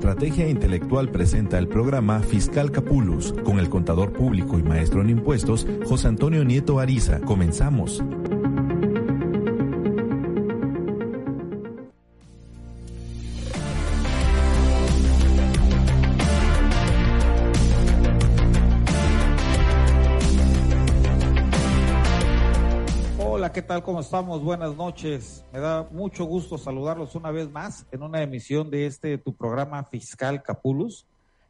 Estrategia Intelectual presenta el programa Fiscal Capulus con el contador público y maestro en impuestos José Antonio Nieto Ariza. Comenzamos. Tal? ¿Cómo estamos? Buenas noches. Me da mucho gusto saludarlos una vez más en una emisión de este tu programa Fiscal Capulus.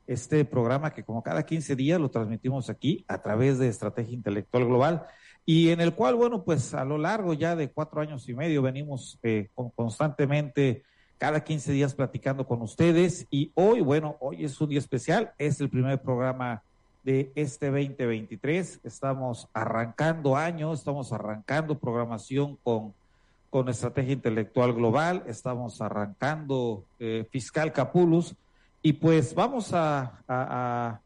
Este programa que como cada 15 días lo transmitimos aquí a través de Estrategia Intelectual Global y en el cual, bueno, pues a lo largo ya de cuatro años y medio venimos eh, constantemente cada 15 días platicando con ustedes y hoy, bueno, hoy es un día especial, es el primer programa de este 2023. Estamos arrancando años, estamos arrancando programación con, con estrategia intelectual global, estamos arrancando eh, fiscal Capulus y pues vamos a, a,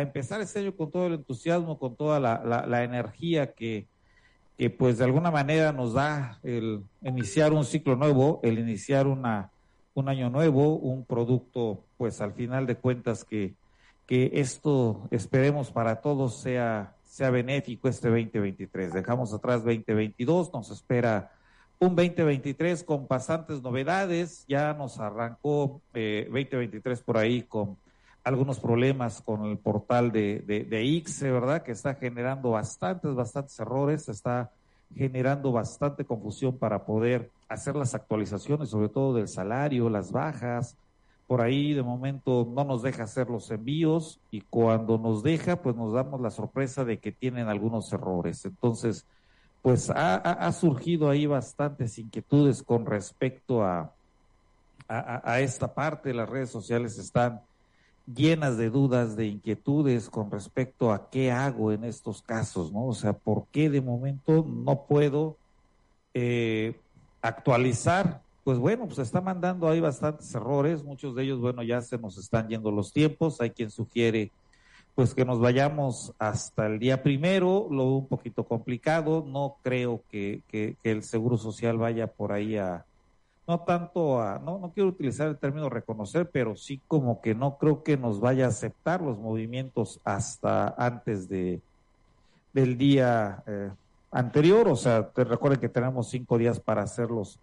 empezar este año con todo el entusiasmo, con toda la, la, la, energía que, que pues de alguna manera nos da el iniciar un ciclo nuevo, el iniciar una, un año nuevo, un producto pues al final de cuentas que que esto esperemos para todos sea, sea benéfico este 2023. Dejamos atrás 2022, nos espera un 2023 con bastantes novedades. Ya nos arrancó eh, 2023 por ahí con algunos problemas con el portal de, de, de ICSE, ¿verdad? Que está generando bastantes, bastantes errores, está generando bastante confusión para poder hacer las actualizaciones, sobre todo del salario, las bajas, por ahí de momento no nos deja hacer los envíos y cuando nos deja, pues nos damos la sorpresa de que tienen algunos errores. Entonces, pues ha, surgido ahí bastantes inquietudes con respecto a, a, a, esta parte. Las redes sociales están llenas de dudas, de inquietudes con respecto a qué hago en estos casos, ¿no? O sea, ¿por qué de momento no puedo eh, actualizar pues bueno, pues está mandando ahí bastantes errores, muchos de ellos, bueno, ya se nos están yendo los tiempos, hay quien sugiere pues que nos vayamos hasta el día primero, lo un poquito complicado, no creo que, el Seguro Social vaya por ahí a, no tanto a, no, no quiero utilizar el término reconocer, pero sí como que no creo que nos vaya a aceptar los movimientos hasta antes de, del día eh, anterior, o sea, te recuerden que tenemos cinco días para hacerlos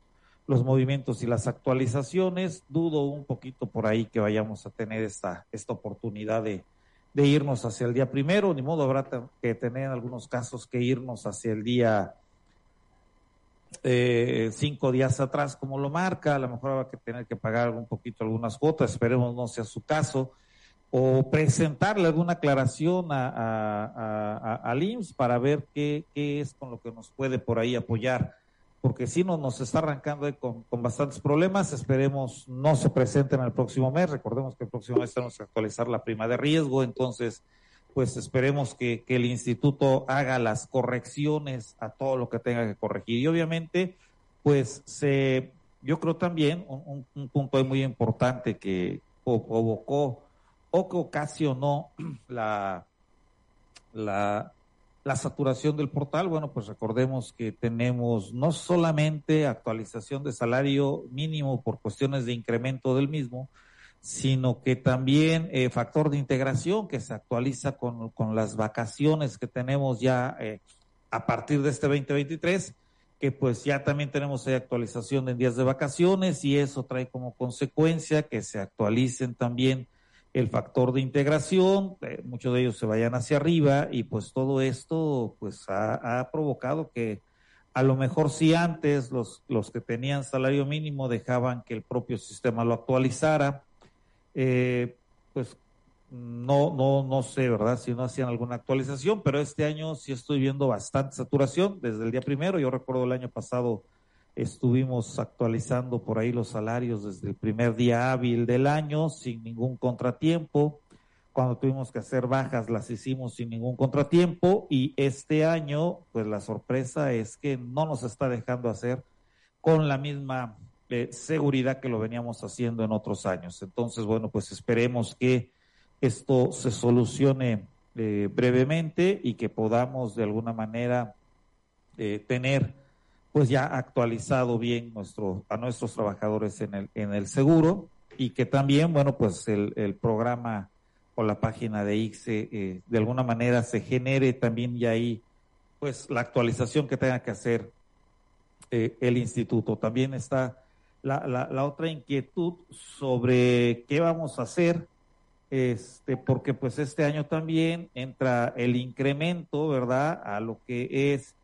los movimientos y las actualizaciones. Dudo un poquito por ahí que vayamos a tener esta, esta oportunidad de, de irnos hacia el día primero, ni modo habrá que tener en algunos casos que irnos hacia el día eh, cinco días atrás, como lo marca, a lo mejor habrá que tener que pagar un poquito algunas cuotas, esperemos no sea su caso, o presentarle alguna aclaración a, a, a, al IMSS para ver qué, qué es con lo que nos puede por ahí apoyar porque si no nos está arrancando con, con, bastantes problemas. Esperemos no se presenten el próximo mes. Recordemos que el próximo mes tenemos que actualizar la prima de riesgo, entonces pues esperemos que, que el instituto haga las correcciones a todo lo que tenga que corregir. Y obviamente, pues se, yo creo también un, un punto muy importante que provocó o que ocasionó la, la, la saturación del portal, bueno, pues recordemos que tenemos no solamente actualización de salario mínimo por cuestiones de incremento del mismo, sino que también eh, factor de integración que se actualiza con, con las vacaciones que tenemos ya eh, a partir de este 2023, que pues ya también tenemos actualización en días de vacaciones y eso trae como consecuencia que se actualicen también el factor de integración, eh, muchos de ellos se vayan hacia arriba y pues todo esto pues ha, provocado que a lo mejor si antes los, los que tenían salario mínimo dejaban que el propio sistema lo actualizara, eh, pues no, no, no sé, ¿verdad? Si no hacían alguna actualización, pero este año sí estoy viendo bastante saturación desde el día primero. Yo recuerdo el año pasado Estuvimos actualizando por ahí los salarios desde el primer día hábil del año sin ningún contratiempo. Cuando tuvimos que hacer bajas las hicimos sin ningún contratiempo y este año pues la sorpresa es que no nos está dejando hacer con la misma eh, seguridad que lo veníamos haciendo en otros años. Entonces, bueno, pues esperemos que esto se solucione eh, brevemente y que podamos de alguna manera eh, tener pues ya actualizado bien nuestro, a nuestros trabajadores en el, en el seguro y que también, bueno, pues el, el programa o la página de ICSE eh, de alguna manera se genere también ya ahí, pues la actualización que tenga que hacer eh, el instituto. También está la, la, la, otra inquietud sobre qué vamos a hacer, este, porque pues este año también entra el incremento, ¿verdad?, a lo que es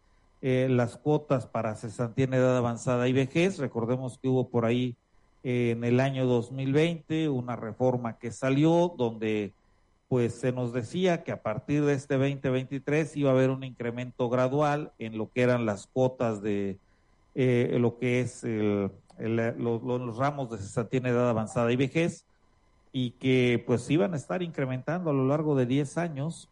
eh, las cuotas para cesantía en edad avanzada y vejez. Recordemos que hubo por ahí eh, en el año 2020 una reforma que salió donde pues se nos decía que a partir de este 2023 iba a haber un incremento gradual en lo que eran las cuotas de eh, lo que es el, los, los, ramos de cesantía en edad avanzada y vejez y que pues iban a estar incrementando a lo largo de 10 años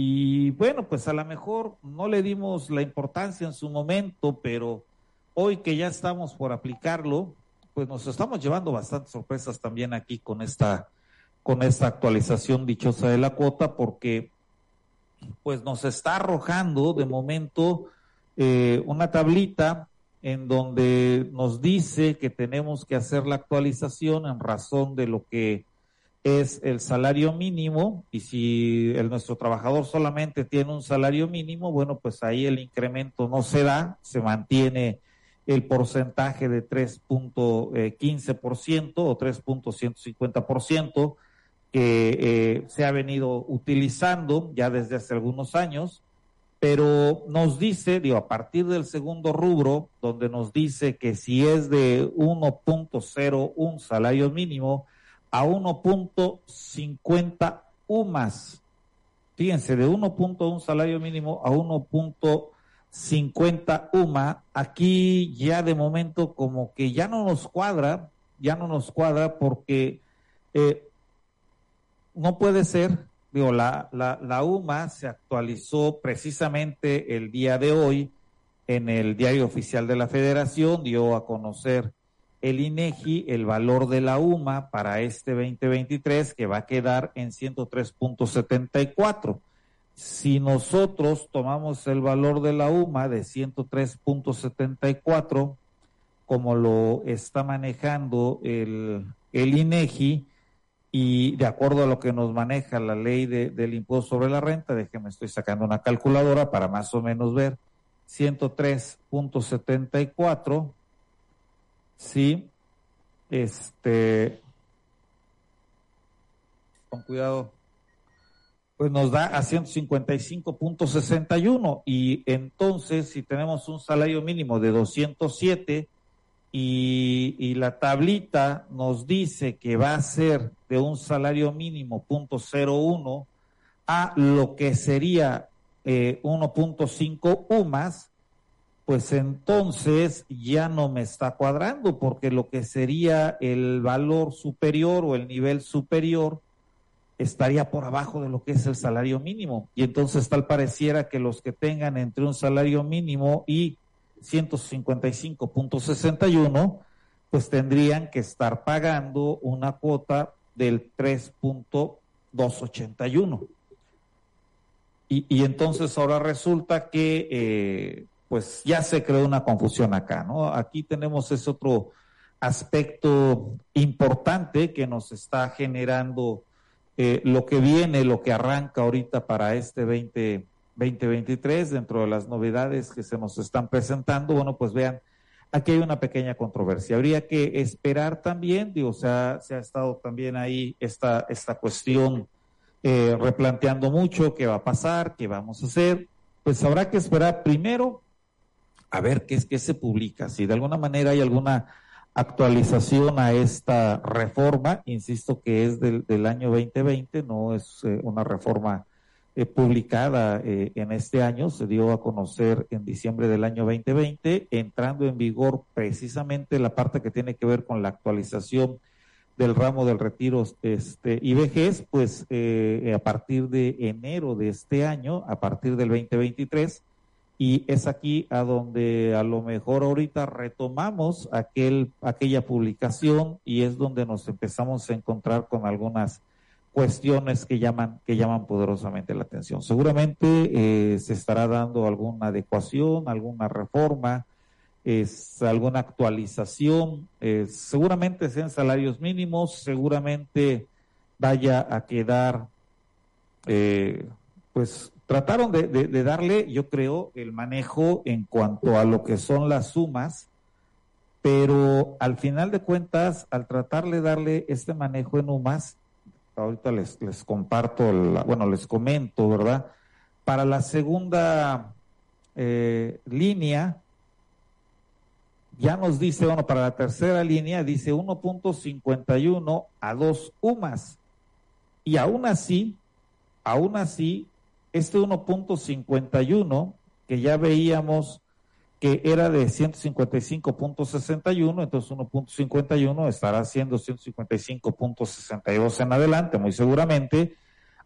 y bueno, pues a lo mejor no le dimos la importancia en su momento, pero hoy que ya estamos por aplicarlo, pues nos estamos llevando bastantes sorpresas también aquí con esta, con esta actualización dichosa de la cuota, porque pues nos está arrojando de momento eh, una tablita en donde nos dice que tenemos que hacer la actualización en razón de lo que es el salario mínimo y si el, nuestro trabajador solamente tiene un salario mínimo, bueno, pues ahí el incremento no se da, se mantiene el porcentaje de 3.15% o 3.150% que eh, se ha venido utilizando ya desde hace algunos años, pero nos dice, digo, a partir del segundo rubro, donde nos dice que si es de 1.01 salario mínimo, a 1.50 UMAS. Fíjense, de 1.1 salario mínimo a 1.50 UMA, aquí ya de momento como que ya no nos cuadra, ya no nos cuadra porque eh, no puede ser, digo, la, la, la UMA se actualizó precisamente el día de hoy en el diario oficial de la federación, dio a conocer el INEGI el valor de la UMA para este 2023 que va a quedar en 103.74. Si nosotros tomamos el valor de la UMA de 103.74, como lo está manejando el, el INEGI, y de acuerdo a lo que nos maneja la ley de, del impuesto sobre la renta, déjeme, estoy sacando una calculadora para más o menos ver, 103.74 Sí, este, con cuidado, pues nos da a 155.61 y entonces si tenemos un salario mínimo de 207 y, y la tablita nos dice que va a ser de un salario mínimo punto uno a lo que sería eh, 1.5 UMAS, pues entonces ya no me está cuadrando, porque lo que sería el valor superior o el nivel superior estaría por abajo de lo que es el salario mínimo. Y entonces tal pareciera que los que tengan entre un salario mínimo y 155.61, pues tendrían que estar pagando una cuota del 3.281. Y, y entonces ahora resulta que... Eh, pues ya se creó una confusión acá, ¿no? Aquí tenemos ese otro aspecto importante que nos está generando eh, lo que viene, lo que arranca ahorita para este 20, 2023, dentro de las novedades que se nos están presentando, bueno, pues vean, aquí hay una pequeña controversia. Habría que esperar también, digo, se ha, se ha estado también ahí esta, esta cuestión eh, replanteando mucho qué va a pasar, qué vamos a hacer. Pues habrá que esperar primero a ver qué es que se publica, si de alguna manera hay alguna actualización a esta reforma, insisto que es del, del año 2020, no es eh, una reforma eh, publicada eh, en este año, se dio a conocer en diciembre del año 2020, entrando en vigor precisamente la parte que tiene que ver con la actualización del ramo del retiro este, y vejez, pues eh, a partir de enero de este año, a partir del 2023, y es aquí a donde a lo mejor ahorita retomamos aquel, aquella publicación y es donde nos empezamos a encontrar con algunas cuestiones que llaman, que llaman poderosamente la atención. Seguramente eh, se estará dando alguna adecuación, alguna reforma, es alguna actualización, eh, seguramente sean salarios mínimos, seguramente vaya a quedar, eh, pues trataron de, darle, yo creo, el manejo en cuanto a lo que son las sumas, pero al final de cuentas, al tratar de darle este manejo en UMAS, ahorita les, les comparto, bueno, les comento, ¿verdad? Para la segunda eh, línea, ya nos dice, bueno, para la tercera línea dice 1.51 a 2 UMAS. Y aún así, aún así, este 1.51, que ya veíamos que era de 155.61, entonces 1.51 estará siendo 155.62 en adelante, muy seguramente.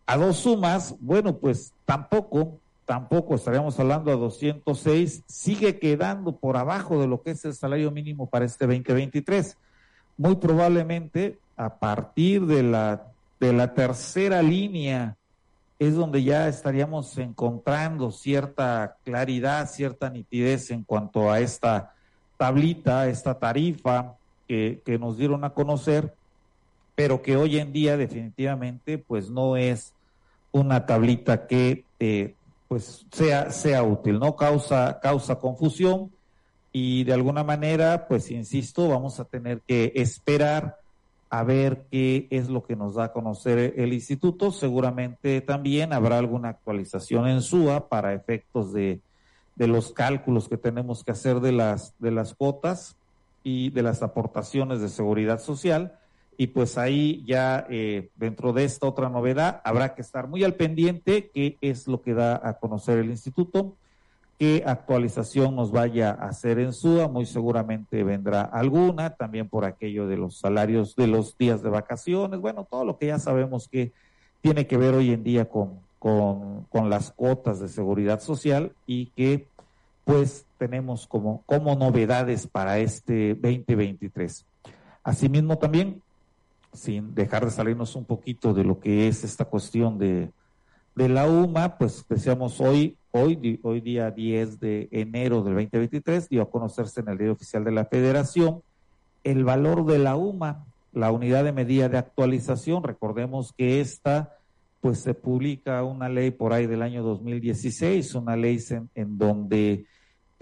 A dos sumas, bueno, pues tampoco tampoco estaríamos hablando a 206, sigue quedando por abajo de lo que es el salario mínimo para este 2023. Muy probablemente a partir de la, de la tercera línea es donde ya estaríamos encontrando cierta claridad, cierta nitidez en cuanto a esta tablita, esta tarifa que, que nos dieron a conocer, pero que hoy en día definitivamente pues no es una tablita que eh, pues sea, sea útil, ¿no? Causa, causa confusión y de alguna manera, pues insisto, vamos a tener que esperar a ver qué es lo que nos da a conocer el instituto. Seguramente también habrá alguna actualización en SUA para efectos de, los cálculos que tenemos que hacer de las, de las cuotas y de las aportaciones de seguridad social y pues ahí ya eh, dentro de esta otra novedad habrá que estar muy al pendiente qué es lo que da a conocer el instituto, qué actualización nos vaya a hacer en SUA, muy seguramente vendrá alguna, también por aquello de los salarios de los días de vacaciones, bueno, todo lo que ya sabemos que tiene que ver hoy en día con, con, con las cuotas de seguridad social y que pues tenemos como, como novedades para este 2023. Asimismo también sin dejar de salirnos un poquito de lo que es esta cuestión de, de la UMA, pues decíamos hoy, hoy, hoy día 10 de enero del 2023, dio a conocerse en el diario oficial de la Federación el valor de la UMA, la unidad de medida de actualización. Recordemos que esta, pues se publica una ley por ahí del año 2016, una ley en, en donde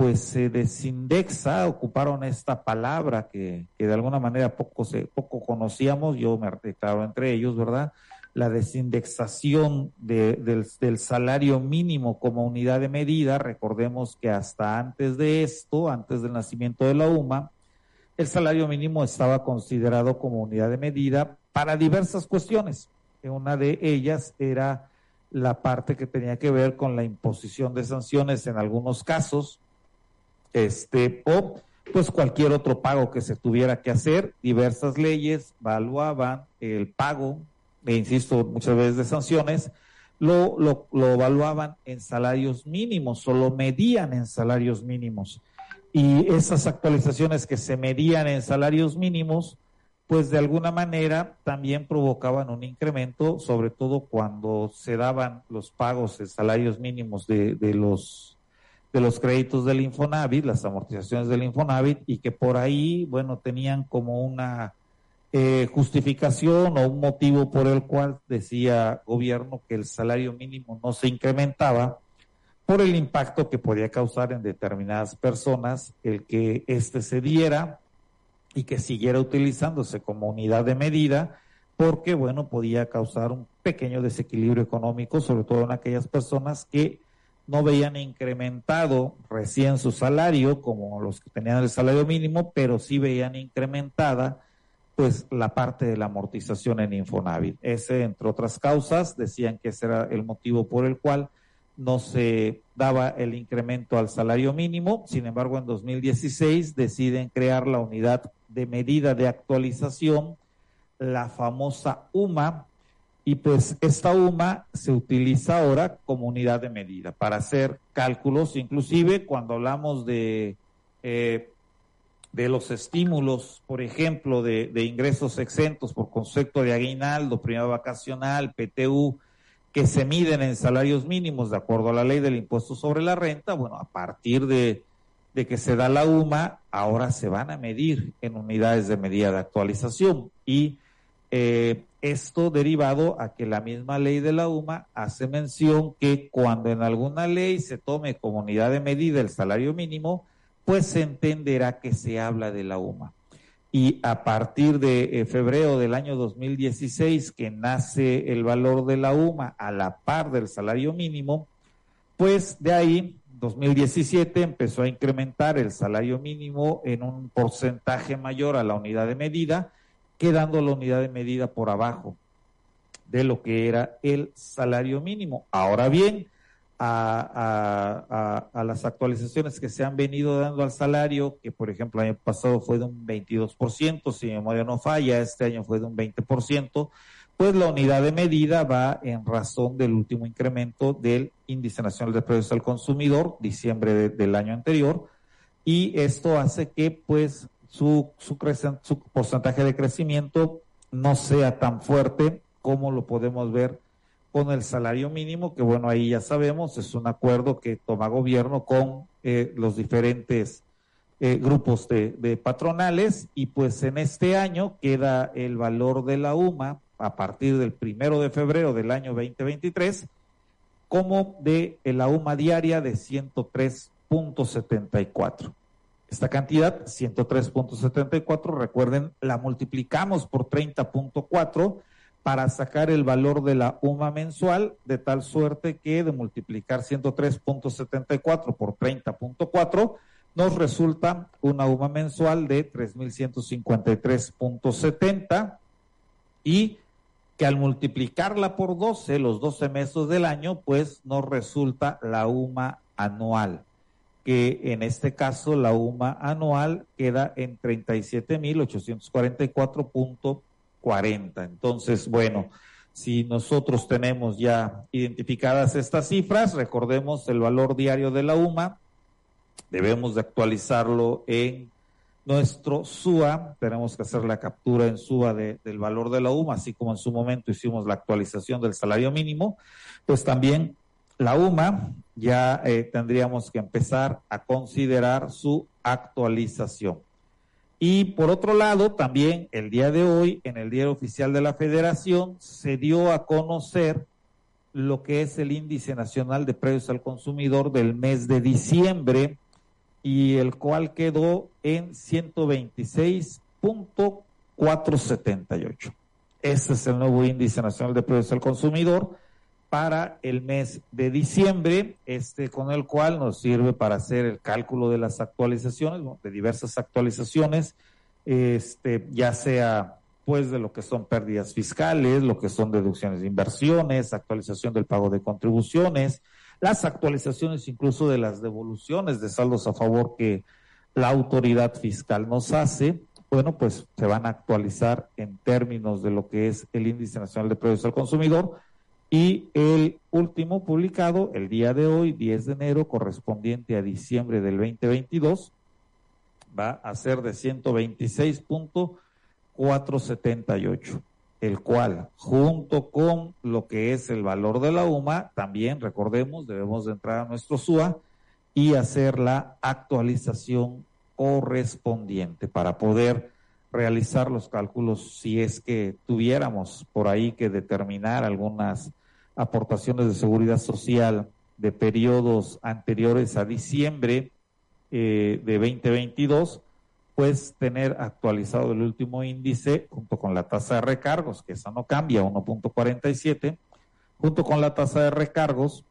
pues se desindexa, ocuparon esta palabra que, de alguna manera poco, se, poco conocíamos, yo me declaro entre ellos, ¿verdad? La desindexación del, del, salario mínimo como unidad de medida. Recordemos que hasta antes de esto, antes del nacimiento de la UMA, el salario mínimo estaba considerado como unidad de medida para diversas cuestiones. Una de ellas era la parte que tenía que ver con la imposición de sanciones en algunos casos, este, o pues cualquier otro pago que se tuviera que hacer. Diversas leyes evaluaban el pago, e insisto, muchas veces de sanciones, lo, lo, lo evaluaban en salarios mínimos o lo medían en salarios mínimos. Y esas actualizaciones que se medían en salarios mínimos, pues de alguna manera también provocaban un incremento, sobre todo cuando se daban los pagos en salarios mínimos de, de los de los créditos del Infonavit, las amortizaciones del Infonavit, y que por ahí, bueno, tenían como una eh, justificación o un motivo por el cual decía gobierno que el salario mínimo no se incrementaba por el impacto que podía causar en determinadas personas el que éste se diera y que siguiera utilizándose como unidad de medida, porque, bueno, podía causar un pequeño desequilibrio económico, sobre todo en aquellas personas que no veían incrementado recién su salario como los que tenían el salario mínimo, pero sí veían incrementada pues la parte de la amortización en Infonavit. Ese, entre otras causas, decían que ese era el motivo por el cual no se daba el incremento al salario mínimo. Sin embargo, en 2016 deciden crear la unidad de medida de actualización, la famosa UMA, y pues esta UMA se utiliza ahora como unidad de medida para hacer cálculos, inclusive cuando hablamos de, eh, de los estímulos, por ejemplo, de, ingresos exentos por concepto de aguinaldo, prima vacacional, PTU, que se miden en salarios mínimos de acuerdo a la ley del impuesto sobre la renta, bueno, a partir de, de que se da la UMA, ahora se van a medir en unidades de medida de actualización. Y eh, esto derivado a que la misma ley de la UMA hace mención que cuando en alguna ley se tome como unidad de medida el salario mínimo, pues se entenderá que se habla de la UMA. Y a partir de eh, febrero del año 2016, que nace el valor de la UMA a la par del salario mínimo, pues de ahí 2017 empezó a incrementar el salario mínimo en un porcentaje mayor a la unidad de medida quedando la unidad de medida por abajo de lo que era el salario mínimo. Ahora bien, a, las actualizaciones que se han venido dando al salario, que por ejemplo el año pasado fue de un 22%, si mi memoria no falla, este año fue de un 20%, pues la unidad de medida va en razón del último incremento del índice nacional de precios al consumidor, diciembre del año anterior, y esto hace que pues su, su, su porcentaje de crecimiento no sea tan fuerte como lo podemos ver con el salario mínimo, que bueno, ahí ya sabemos, es un acuerdo que toma gobierno con eh, los diferentes eh, grupos de, de, patronales y pues en este año queda el valor de la UMA a partir del primero de febrero del año 2023 como de la UMA diaria de 103.74. Esta cantidad, 103.74, recuerden, la multiplicamos por 30.4 para sacar el valor de la UMA mensual, de tal suerte que de multiplicar 103.74 por 30.4 nos resulta una UMA mensual de 3.153.70 y que al multiplicarla por 12, los 12 meses del año, pues nos resulta la UMA anual que en este caso la UMA anual queda en 37.844.40. Entonces, bueno, si nosotros tenemos ya identificadas estas cifras, recordemos el valor diario de la UMA, debemos de actualizarlo en nuestro SUA, tenemos que hacer la captura en SUA del valor de la UMA, así como en su momento hicimos la actualización del salario mínimo, pues también la UMA ya eh, tendríamos que empezar a considerar su actualización. Y por otro lado, también el día de hoy, en el Diario Oficial de la Federación, se dio a conocer lo que es el Índice Nacional de Precios al Consumidor del mes de diciembre, y el cual quedó en 126.478. Ese es el nuevo Índice Nacional de Precios al Consumidor para el mes de diciembre, este con el cual nos sirve para hacer el cálculo de las actualizaciones, de diversas actualizaciones, este, ya sea pues de lo que son pérdidas fiscales, lo que son deducciones de inversiones, actualización del pago de contribuciones, las actualizaciones incluso de las devoluciones de saldos a favor que la autoridad fiscal nos hace, bueno, pues se van a actualizar en términos de lo que es el índice nacional de precios al consumidor, y el último publicado el día de hoy, 10 de enero, correspondiente a diciembre del 2022, va a ser de 126.478, el cual, junto con lo que es el valor de la UMA, también recordemos, debemos de entrar a nuestro SUA y hacer la actualización correspondiente para poder realizar los cálculos si es que tuviéramos por ahí que determinar algunas aportaciones de seguridad social de periodos anteriores a diciembre eh, de 2022, pues tener actualizado el último índice junto con la tasa de recargos, que esa no cambia, 1.47, junto con la tasa de recargos,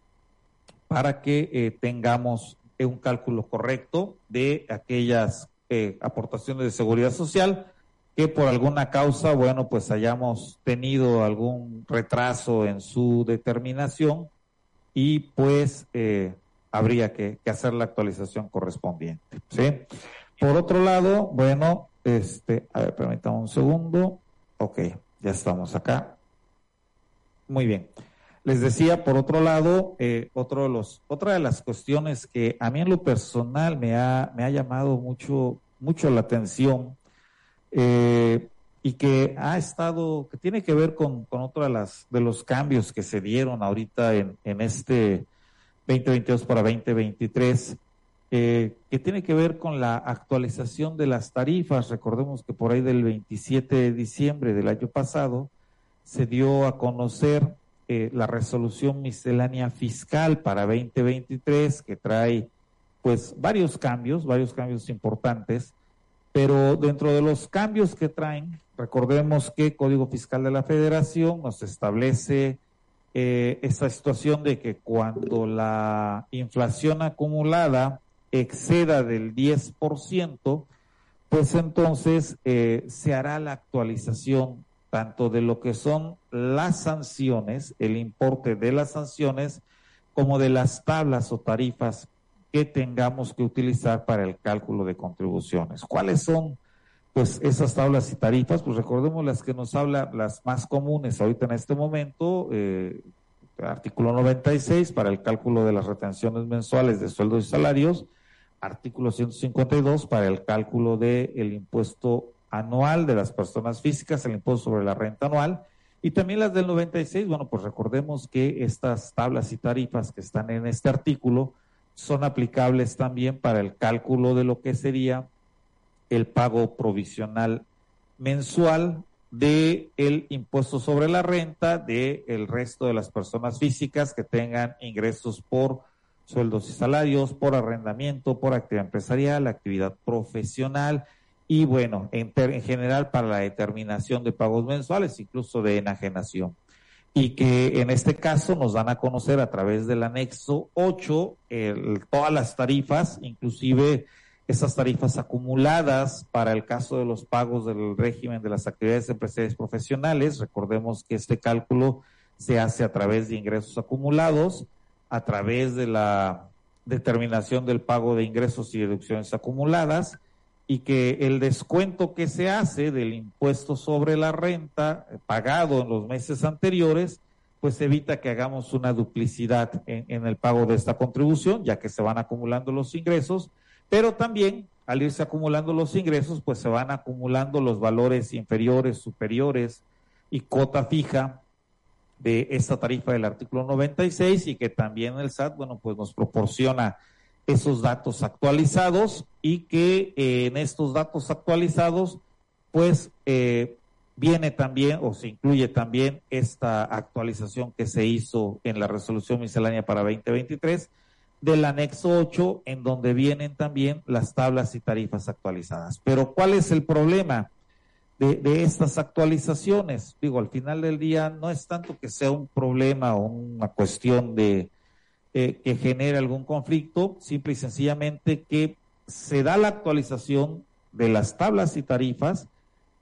para que eh, tengamos un cálculo correcto de aquellas eh, aportaciones de seguridad social que por alguna causa, bueno, pues hayamos tenido algún retraso en su determinación y pues eh, habría que, hacer la actualización correspondiente. ¿sí? Por otro lado, bueno, este, a ver, permítame un segundo. Ok, ya estamos acá. Muy bien. Les decía, por otro lado, eh, otro de los, otra de las cuestiones que a mí en lo personal me ha, me ha llamado mucho, mucho la atención eh, y que ha estado, que tiene que ver con, con otro de, las, de los cambios que se dieron ahorita en, en este 2022 para 2023, eh, que tiene que ver con la actualización de las tarifas. Recordemos que por ahí del 27 de diciembre del año pasado se dio a conocer eh, la resolución miscelánea fiscal para 2023 que trae pues varios cambios, varios cambios importantes pero dentro de los cambios que traen, recordemos que Código Fiscal de la Federación nos establece eh, esa situación de que cuando la inflación acumulada exceda del 10%, pues entonces eh, se hará la actualización tanto de lo que son las sanciones, el importe de las sanciones, como de las tablas o tarifas que tengamos que utilizar para el cálculo de contribuciones. ¿Cuáles son pues esas tablas y tarifas? Pues recordemos las que nos habla, las más comunes ahorita en este momento, eh, artículo 96 para el cálculo de las retenciones mensuales de sueldos y salarios, artículo 152 para el cálculo del el impuesto anual de las personas físicas, el impuesto sobre la renta anual, y también las del 96, bueno, pues recordemos que estas tablas y tarifas que están en este artículo, son aplicables también para el cálculo de lo que sería el pago provisional mensual de el impuesto sobre la renta de el resto de las personas físicas que tengan ingresos por sueldos y salarios, por arrendamiento, por actividad empresarial, actividad profesional y bueno, en, en general para la determinación de pagos mensuales, incluso de enajenación y que en este caso nos dan a conocer a través del anexo 8 todas las tarifas, inclusive esas tarifas acumuladas para el caso de los pagos del régimen de las actividades empresariales profesionales. Recordemos que este cálculo se hace a través de ingresos acumulados, a través de la determinación del pago de ingresos y deducciones acumuladas, y que el descuento que se hace del impuesto sobre la renta pagado en los meses anteriores, pues evita que hagamos una duplicidad en, el pago de esta contribución, ya que se van acumulando los ingresos, pero también al irse acumulando los ingresos, pues se van acumulando los valores inferiores, superiores y cota fija de esta tarifa del artículo 96 y que también el SAT, bueno, pues nos proporciona esos datos actualizados y que eh, en estos datos actualizados pues eh, viene también o se incluye también esta actualización que se hizo en la resolución miscelánea para 2023 del anexo 8 en donde vienen también las tablas y tarifas actualizadas. Pero ¿cuál es el problema de, de estas actualizaciones? Digo, al final del día no es tanto que sea un problema o una cuestión de, eh, que genere algún conflicto, simple y sencillamente que se da la actualización de las tablas y tarifas,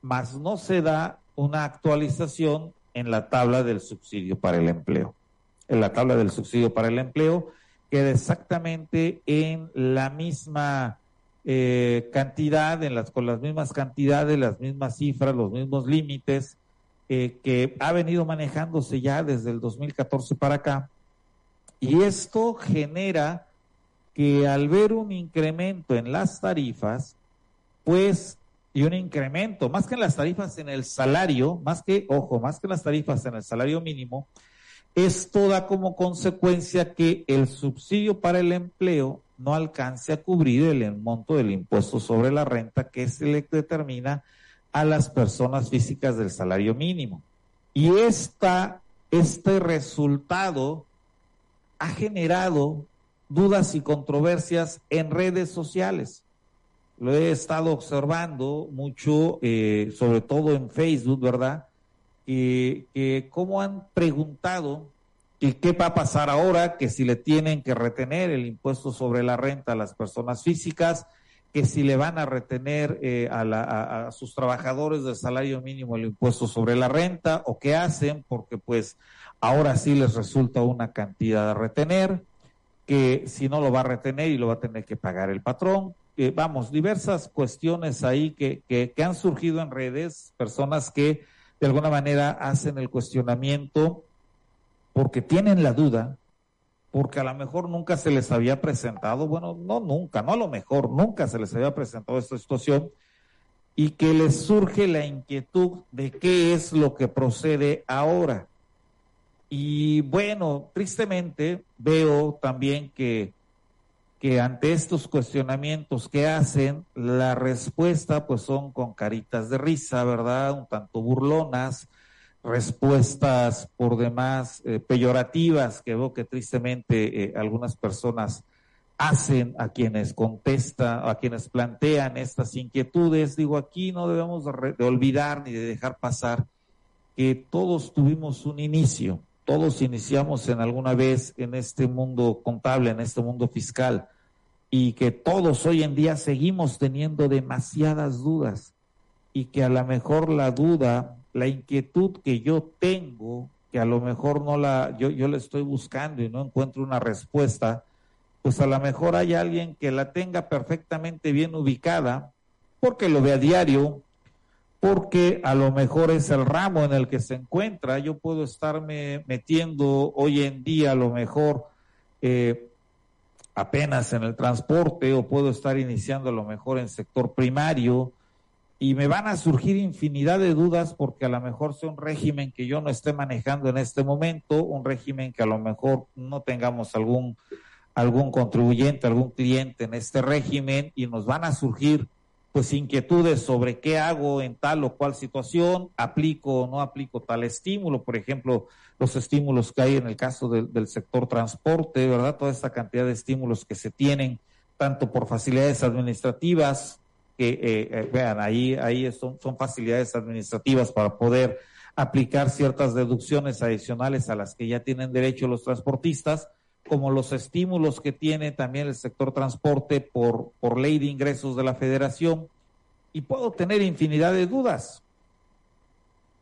mas no se da una actualización en la tabla del subsidio para el empleo. En la tabla del subsidio para el empleo queda exactamente en la misma eh, cantidad, en las, con las mismas cantidades, las mismas cifras, los mismos límites eh, que ha venido manejándose ya desde el 2014 para acá y esto genera que al ver un incremento en las tarifas, pues, y un incremento, más que en las tarifas en el salario, más que, ojo, más que en las tarifas en el salario mínimo, esto da como consecuencia que el subsidio para el empleo no alcance a cubrir el monto del impuesto sobre la renta que se le determina a las personas físicas del salario mínimo. Y esta, este resultado ha generado dudas y controversias en redes sociales. Lo he estado observando mucho, eh, sobre todo en Facebook, ¿verdad? Que, cómo han preguntado que qué va a pasar ahora, que si le tienen que retener el impuesto sobre la renta a las personas físicas, que si le van a retener eh, a, a, sus trabajadores del salario mínimo el impuesto sobre la renta o qué hacen, porque pues ahora sí les resulta una cantidad a retener, que si no lo va a retener y lo va a tener que pagar el patrón. Vamos, diversas cuestiones ahí que, que, que han surgido en redes, personas que de alguna manera hacen el cuestionamiento porque tienen la duda porque a lo mejor nunca se les había presentado, bueno, no nunca, no a lo mejor, nunca se les había presentado esta situación, y que les surge la inquietud de qué es lo que procede ahora. Y bueno, tristemente veo también que, que ante estos cuestionamientos que hacen, la respuesta pues son con caritas de risa, ¿verdad? Un tanto burlonas, respuestas por demás eh, peyorativas que veo que tristemente eh, algunas personas hacen a quienes contestan, a quienes plantean estas inquietudes. Digo, aquí no debemos de, olvidar ni de dejar pasar que todos tuvimos un inicio, todos iniciamos en alguna vez en este mundo contable, en este mundo fiscal, y que todos hoy en día seguimos teniendo demasiadas dudas y que a lo mejor la duda la inquietud que yo tengo, que a lo mejor no la, yo, yo la estoy buscando y no encuentro una respuesta, pues a lo mejor hay alguien que la tenga perfectamente bien ubicada, porque lo ve a diario, porque a lo mejor es el ramo en el que se encuentra. Yo puedo estarme metiendo hoy en día a lo mejor eh, apenas en el transporte o puedo estar iniciando a lo mejor en sector primario y me van a surgir infinidad de dudas porque a lo mejor sea un régimen que yo no esté manejando en este momento, un régimen que a lo mejor no tengamos algún algún contribuyente, algún cliente en este régimen y nos van a surgir pues inquietudes sobre qué hago en tal o cual situación, aplico o no aplico tal estímulo, por ejemplo, los estímulos que hay en el caso del, sector transporte, ¿verdad? Toda esta cantidad de estímulos que se tienen, tanto por facilidades administrativas, que eh, eh, vean, ahí, ahí son, son facilidades administrativas para poder aplicar ciertas deducciones adicionales a las que ya tienen derecho los transportistas, como los estímulos que tiene también el sector transporte por, por ley de ingresos de la federación. Y puedo tener infinidad de dudas.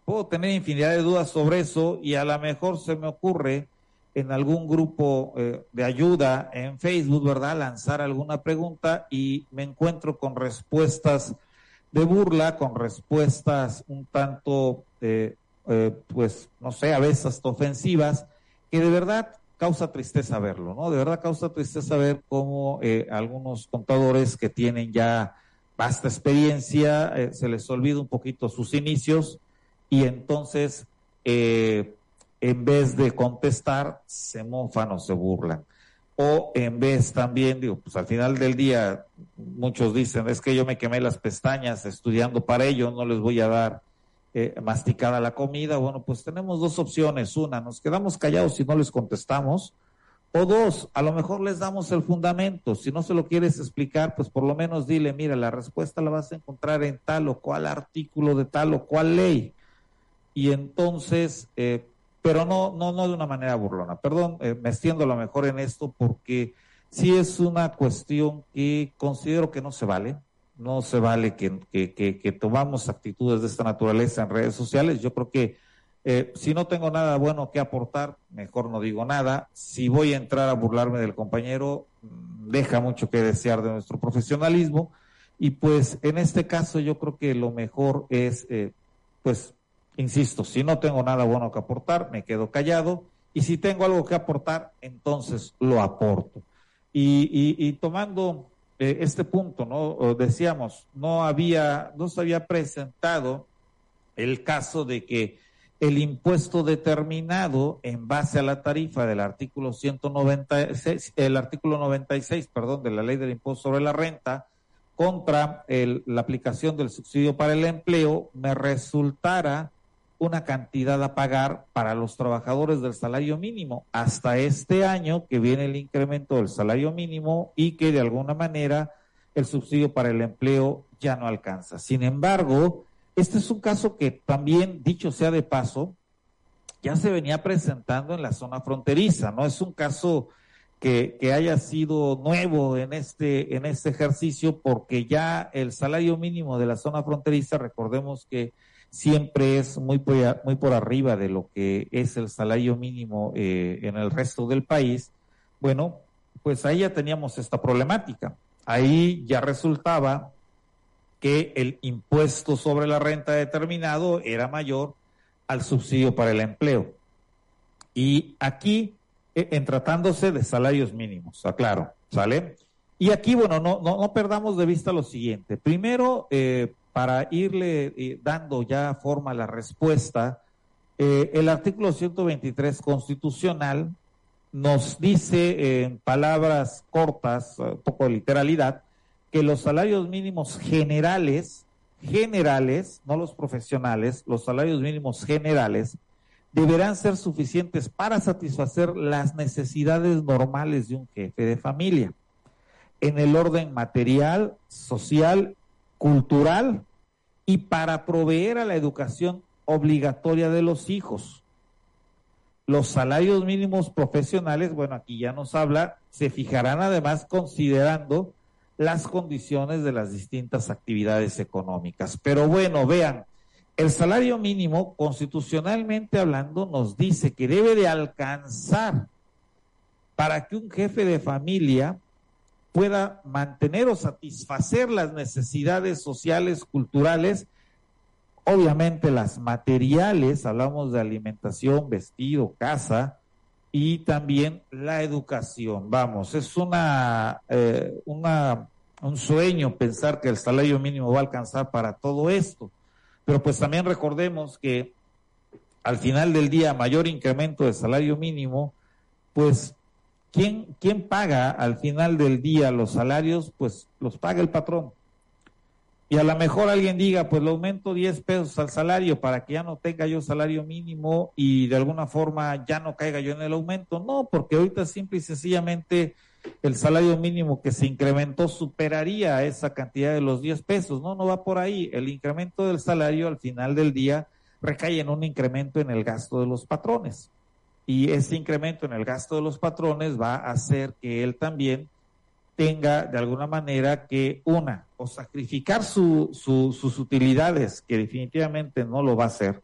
Puedo tener infinidad de dudas sobre eso y a lo mejor se me ocurre en algún grupo eh, de ayuda en Facebook, ¿verdad? Lanzar alguna pregunta y me encuentro con respuestas de burla, con respuestas un tanto, eh, eh, pues, no sé, a veces hasta ofensivas, que de verdad causa tristeza verlo, ¿no? De verdad causa tristeza ver cómo algunos contadores que tienen ya vasta experiencia, se les olvida un poquito sus inicios y entonces eh, en vez de contestar, se mofan o se burlan. O en vez también, digo, pues al final del día, muchos dicen, es que yo me quemé las pestañas estudiando para ello, no les voy a dar eh, masticada la comida. Bueno, pues tenemos dos opciones. Una, nos quedamos callados si no les contestamos. O dos, a lo mejor les damos el fundamento. Si no se lo quieres explicar, pues por lo menos dile, mira, la respuesta la vas a encontrar en tal o cual artículo de tal o cual ley. Y entonces, eh, pero no, no, no de una manera burlona. Perdón, eh, me extiendo a lo mejor en esto porque sí es una cuestión que considero que no se vale. No se vale que, que, que, tomamos actitudes de esta naturaleza en redes sociales. Yo creo que eh, si no tengo nada bueno que aportar, mejor no digo nada. Si voy a entrar a burlarme del compañero, mm, deja mucho que desear de nuestro profesionalismo. Y pues en este caso yo creo que lo mejor es, eh, pues, Insisto, si no tengo nada bueno que aportar, me quedo callado y si tengo algo que aportar, entonces lo aporto. Y, tomando eh, este punto, ¿no? Decíamos, no había, no se había presentado el caso de que el impuesto determinado en base a la tarifa del artículo 196, el artículo 96, perdón, de la ley del impuesto sobre la renta, contra la aplicación del subsidio para el empleo, me resultara una cantidad a pagar para los trabajadores del salario mínimo hasta este año que viene el incremento del salario mínimo y que de alguna manera el subsidio para el empleo ya no alcanza. Sin embargo, este es un caso que también, dicho sea de paso, ya se venía presentando en la zona fronteriza, ¿no? Es un caso que, que, haya sido nuevo en este, en este ejercicio, porque ya el salario mínimo de la zona fronteriza, recordemos que siempre es muy por, muy por arriba de lo que es el salario mínimo eh, en el resto del país. Bueno, pues ahí ya teníamos esta problemática. Ahí ya resultaba que el impuesto sobre la renta determinado era mayor al subsidio para el empleo. Y aquí, e, en tratándose de salarios mínimos, aclaro, ¿sale? Y aquí, bueno, no, no, no perdamos de vista lo siguiente. Primero, eh, para irle eh, dando ya forma a la respuesta, eh, el artículo 123 constitucional nos dice en palabras cortas, un poco de literalidad, que los salarios mínimos generales, generales, no los profesionales, los salarios mínimos generales, deberán ser suficientes para satisfacer las necesidades normales de un jefe de familia, en el orden material, social, cultural y para proveer a la educación obligatoria de los hijos. Los salarios mínimos profesionales, bueno, aquí ya nos habla, se fijarán además considerando las condiciones de las distintas actividades económicas. Pero bueno, vean, el salario mínimo, constitucionalmente hablando, nos dice que debe de alcanzar para que un jefe de familia pueda mantener o satisfacer las necesidades sociales, culturales, obviamente las materiales, hablamos de alimentación, vestido, casa, y también la educación. Vamos, es una, eh, una, un sueño pensar que el salario mínimo va a alcanzar para todo esto. Pero pues también recordemos que al final del día, mayor incremento de salario mínimo, pues ¿quién, ¿quién paga al final del día los salarios? Pues los paga el patrón y a lo mejor alguien diga, pues le aumento 10 pesos al salario para que ya no tenga yo salario mínimo y de alguna forma ya no caiga yo en el aumento. No, porque ahorita simple y sencillamente el salario mínimo que se incrementó superaría esa cantidad de los 10 pesos. No, no va por ahí. El incremento del salario al final del día recae en un incremento en el gasto de los patrones. Y ese incremento en el gasto de los patrones va a hacer que él también tenga de alguna manera que una, o sacrificar su, sus utilidades, que definitivamente no lo va a hacer,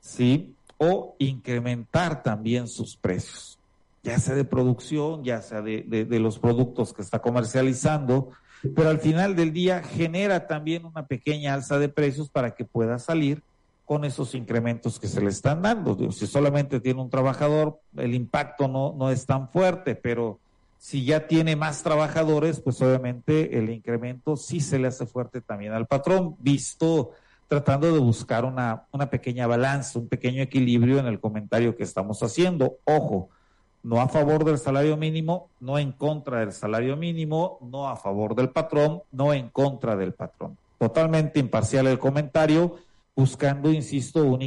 ¿sí? O incrementar también sus precios, ya sea de producción, ya sea de, de los productos que está comercializando, pero al final del día genera también una pequeña alza de precios para que pueda salir con esos incrementos que se le están dando. Si solamente tiene un trabajador, el impacto no, no es tan fuerte, pero si ya tiene más trabajadores, pues obviamente el incremento sí se le hace fuerte también al patrón, visto tratando de buscar una, una pequeña balanza, un pequeño equilibrio en el comentario que estamos haciendo. Ojo, no a favor del salario mínimo, no en contra del salario mínimo, no a favor del patrón, no en contra del patrón. Totalmente imparcial el comentario, buscando, insisto, un,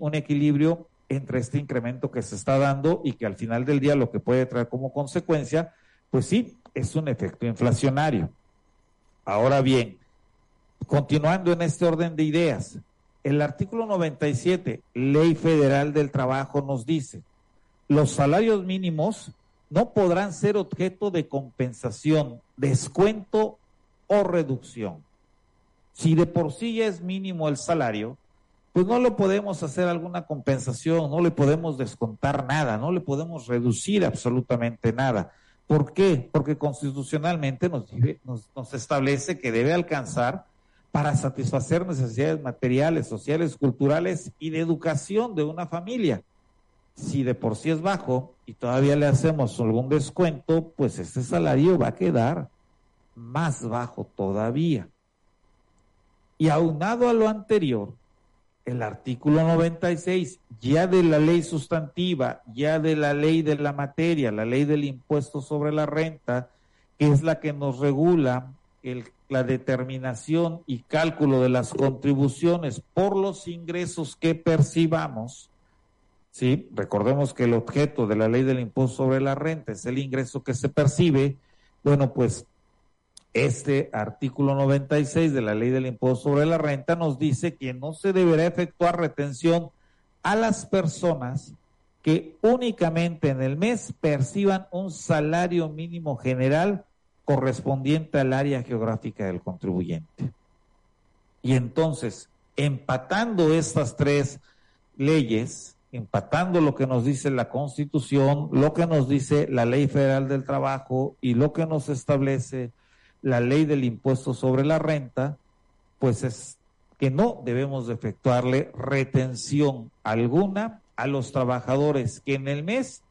un equilibrio entre este incremento que se está dando y que al final del día lo que puede traer como consecuencia, pues sí, es un efecto inflacionario. Ahora bien, continuando en este orden de ideas, el artículo 97, Ley Federal del Trabajo, nos dice, los salarios mínimos no podrán ser objeto de compensación, descuento o reducción. Si de por sí es mínimo el salario, pues no le podemos hacer alguna compensación, no le podemos descontar nada, no le podemos reducir absolutamente nada. ¿Por qué? Porque constitucionalmente nos, nos, establece que debe alcanzar para satisfacer necesidades materiales, sociales, culturales y de educación de una familia. Si de por sí es bajo y todavía le hacemos algún descuento, pues este salario va a quedar más bajo todavía. Y aunado a lo anterior, el artículo 96, ya de la ley sustantiva, ya de la ley de la materia, la ley del impuesto sobre la renta, que es la que nos regula la determinación y cálculo de las contribuciones por los ingresos que percibamos. Sí, recordemos que el objeto de la ley del impuesto sobre la renta es el ingreso que se percibe. Bueno, pues este artículo 96 de la ley del impuesto sobre la renta nos dice que no se deberá efectuar retención a las personas que únicamente en el mes perciban un salario mínimo general correspondiente al área geográfica del contribuyente. Y entonces, empatando estas tres leyes, empatando lo que nos dice la Constitución, lo que nos dice la Ley Federal del Trabajo y lo que nos establece la Ley del Impuesto sobre la Renta, pues es que no debemos efectuarle retención alguna a los trabajadores que en el mes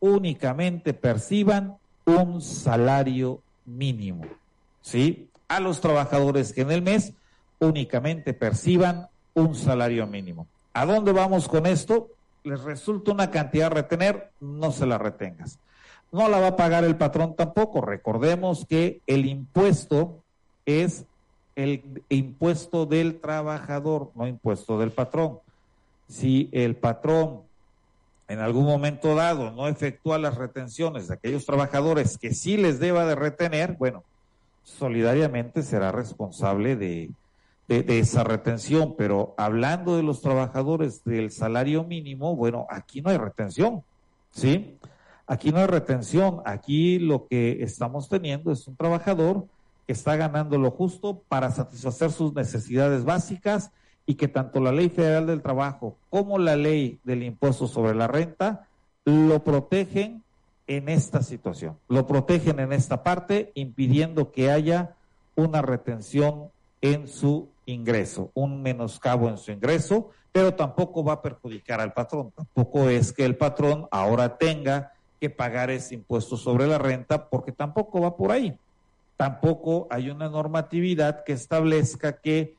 únicamente perciban un salario mínimo, ¿sí? A los trabajadores que en el mes únicamente perciban un salario mínimo. ¿A dónde vamos con esto? Les resulta una cantidad a retener, no se la retengas. No la va a pagar el patrón tampoco. Recordemos que el impuesto es el impuesto del trabajador, no impuesto del patrón. Si el patrón en algún momento dado no efectúa las retenciones de aquellos trabajadores que sí les deba de retener, bueno, solidariamente será responsable de, de, esa retención. Pero hablando de los trabajadores del salario mínimo, bueno, aquí no hay retención, ¿sí? Aquí no hay retención, aquí lo que estamos teniendo es un trabajador que está ganando lo justo para satisfacer sus necesidades básicas y que tanto la Ley Federal del Trabajo como la Ley del Impuesto sobre la Renta lo protegen en esta situación, lo protegen en esta parte, impidiendo que haya una retención en su ingreso, un menoscabo en su ingreso, pero tampoco va a perjudicar al patrón. Tampoco es que el patrón ahora tenga que pagar ese impuesto sobre la renta, porque tampoco va por ahí. Tampoco hay una normatividad que establezca que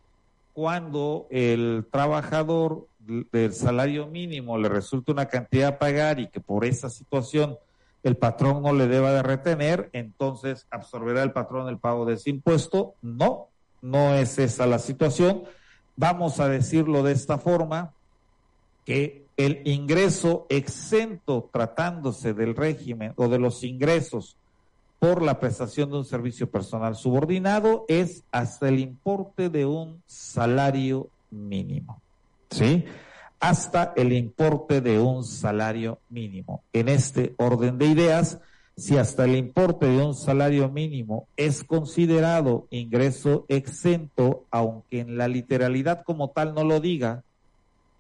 cuando el trabajador del salario mínimo le resulta una cantidad a pagar y que por esa situación el patrón no le deba de retener, entonces absorberá el patrón el pago de ese impuesto. No, no es esa la situación. Vamos a decirlo de esta forma, que el ingreso exento tratándose del régimen o de los ingresos por la prestación de un servicio personal subordinado es hasta el importe de un salario mínimo. ¿Sí? Hasta el importe de un salario mínimo. En este orden de ideas, si hasta el importe de un salario mínimo es considerado ingreso exento, aunque en la literalidad como tal no lo diga,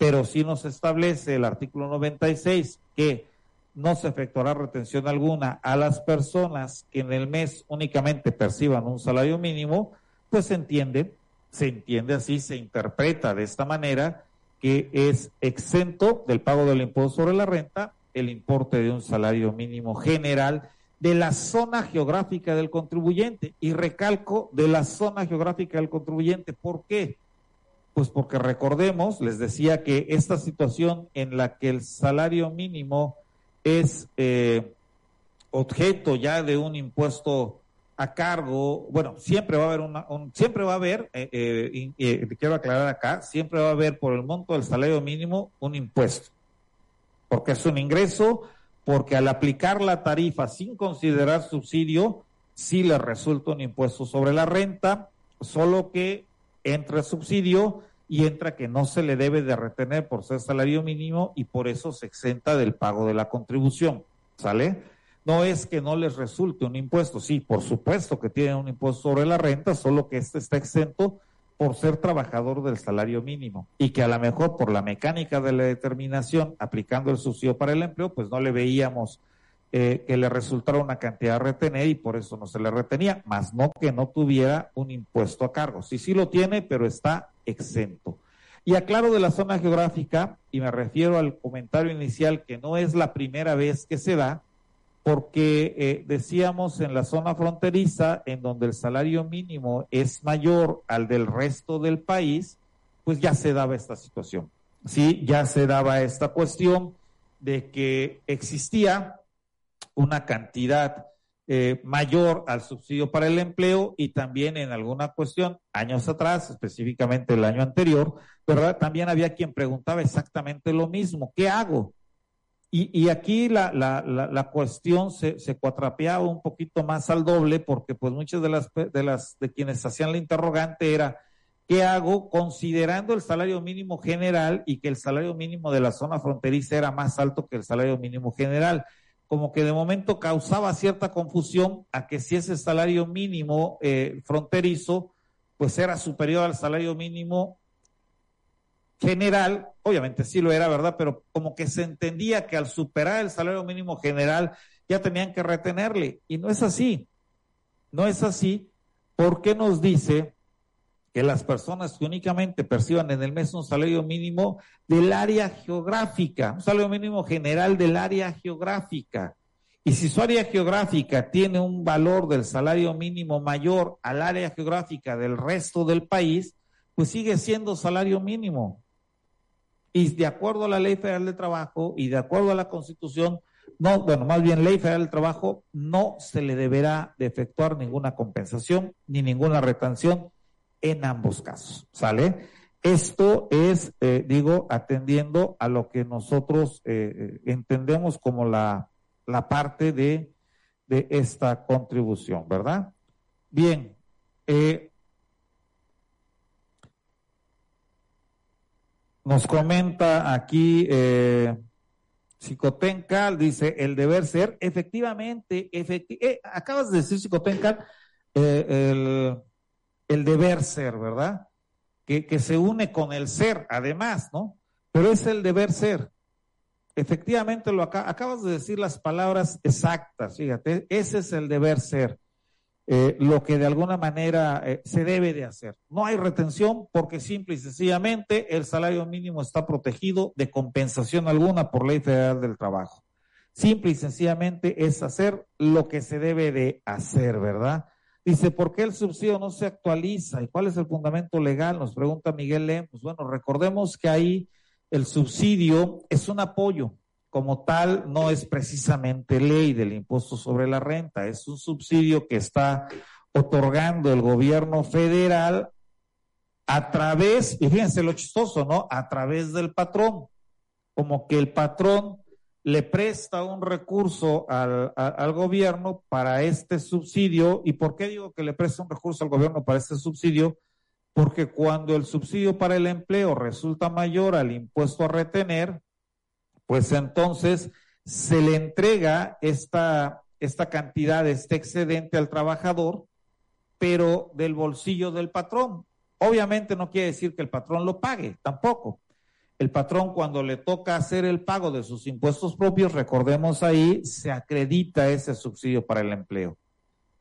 pero sí nos establece el artículo 96 que no se efectuará retención alguna a las personas que en el mes únicamente perciban un salario mínimo, pues se entiende, se entiende así, se interpreta de esta manera que es exento del pago del impuesto sobre la renta el importe de un salario mínimo general de la zona geográfica del contribuyente. Y recalco, de la zona geográfica del contribuyente. ¿Por qué? Pues porque recordemos, les decía que esta situación en la que el salario mínimo es eh, objeto ya de un impuesto a cargo, bueno, siempre va a haber una, un, siempre va a haber, eh, eh, quiero aclarar acá, siempre va a haber por el monto del salario mínimo un impuesto, porque es un ingreso, porque al aplicar la tarifa sin considerar subsidio, sí le resulta un impuesto sobre la renta, solo que entra subsidio y entra que no se le debe de retener por ser salario mínimo y por eso se exenta del pago de la contribución. ¿Sale? No es que no les resulte un impuesto, sí, por supuesto que tienen un impuesto sobre la renta, solo que este está exento por ser trabajador del salario mínimo y que a lo mejor por la mecánica de la determinación aplicando el subsidio para el empleo, pues no le veíamos eh, que le resultara una cantidad a retener y por eso no se le retenía, más no que no tuviera un impuesto a cargo. Sí, sí lo tiene, pero está exento. Y aclaro de la zona geográfica, y me refiero al comentario inicial, que no es la primera vez que se da, porque eh, decíamos en la zona fronteriza, en donde el salario mínimo es mayor al del resto del país, pues ya se daba esta situación. Sí, ya se daba esta cuestión de que existía una cantidad eh, mayor al subsidio para el empleo y también en alguna cuestión, años atrás, específicamente el año anterior, ¿verdad? También había quien preguntaba exactamente lo mismo, ¿qué hago? Y, aquí la, la, la, cuestión se, se, cuatrapeaba un poquito más al doble porque pues muchas de las, de las, de quienes hacían la interrogante era, ¿Qué hago considerando el salario mínimo general y que el salario mínimo de la zona fronteriza era más alto que el salario mínimo general? Como que de momento causaba cierta confusión a que si ese salario mínimo eh, fronterizo pues era superior al salario mínimo general, obviamente sí lo era, ¿verdad? Pero como que se entendía que al superar el salario mínimo general ya tenían que retenerle. Y no es así. No es así porque nos dice que las personas que únicamente perciban en el mes un salario mínimo del área geográfica, un salario mínimo general del área geográfica. Y si su área geográfica tiene un valor del salario mínimo mayor al área geográfica del resto del país, pues sigue siendo salario mínimo. Y de acuerdo a la Ley Federal de Trabajo y de acuerdo a la Constitución, no, bueno, más bien Ley Federal del Trabajo, no se le deberá de efectuar ninguna compensación ni ninguna retención en ambos casos, ¿sale? Esto es, eh, digo, atendiendo a lo que nosotros eh, eh, entendemos como la, la parte de, de, esta contribución, ¿verdad? Bien, nos comenta aquí Psicotencal, dice, el deber ser, efectivamente, acabas de decir Psicotencal, el el deber ser, ¿verdad? Que, que se une con el ser, además, ¿no? Pero es el deber ser. Efectivamente, lo acabas de decir las palabras exactas, fíjate, ese es el deber ser. Eh, lo que de alguna manera eh, se debe de hacer. No hay retención porque simple y sencillamente el salario mínimo está protegido de compensación alguna por ley federal del trabajo. Simple y sencillamente es hacer lo que se debe de hacer, ¿verdad? Dice, ¿por qué el subsidio no se actualiza? ¿Y cuál es el fundamento legal? Nos pregunta Miguel Lemos. Bueno, recordemos que ahí el subsidio es un apoyo. Como tal, no es precisamente ley del impuesto sobre la renta, es un subsidio que está otorgando el gobierno federal a través, y fíjense lo chistoso, ¿no? A través del patrón. Como que el patrón le presta un recurso al, al, gobierno para este subsidio. ¿Y por qué digo que le presta un recurso al gobierno para este subsidio? Porque cuando el subsidio para el empleo resulta mayor al impuesto a retener, pues entonces se le entrega esta, esta cantidad, este excedente al trabajador, pero del bolsillo del patrón. Obviamente no quiere decir que el patrón lo pague, tampoco el patrón cuando le toca hacer el pago de sus impuestos propios, recordemos ahí, se acredita ese subsidio para el empleo,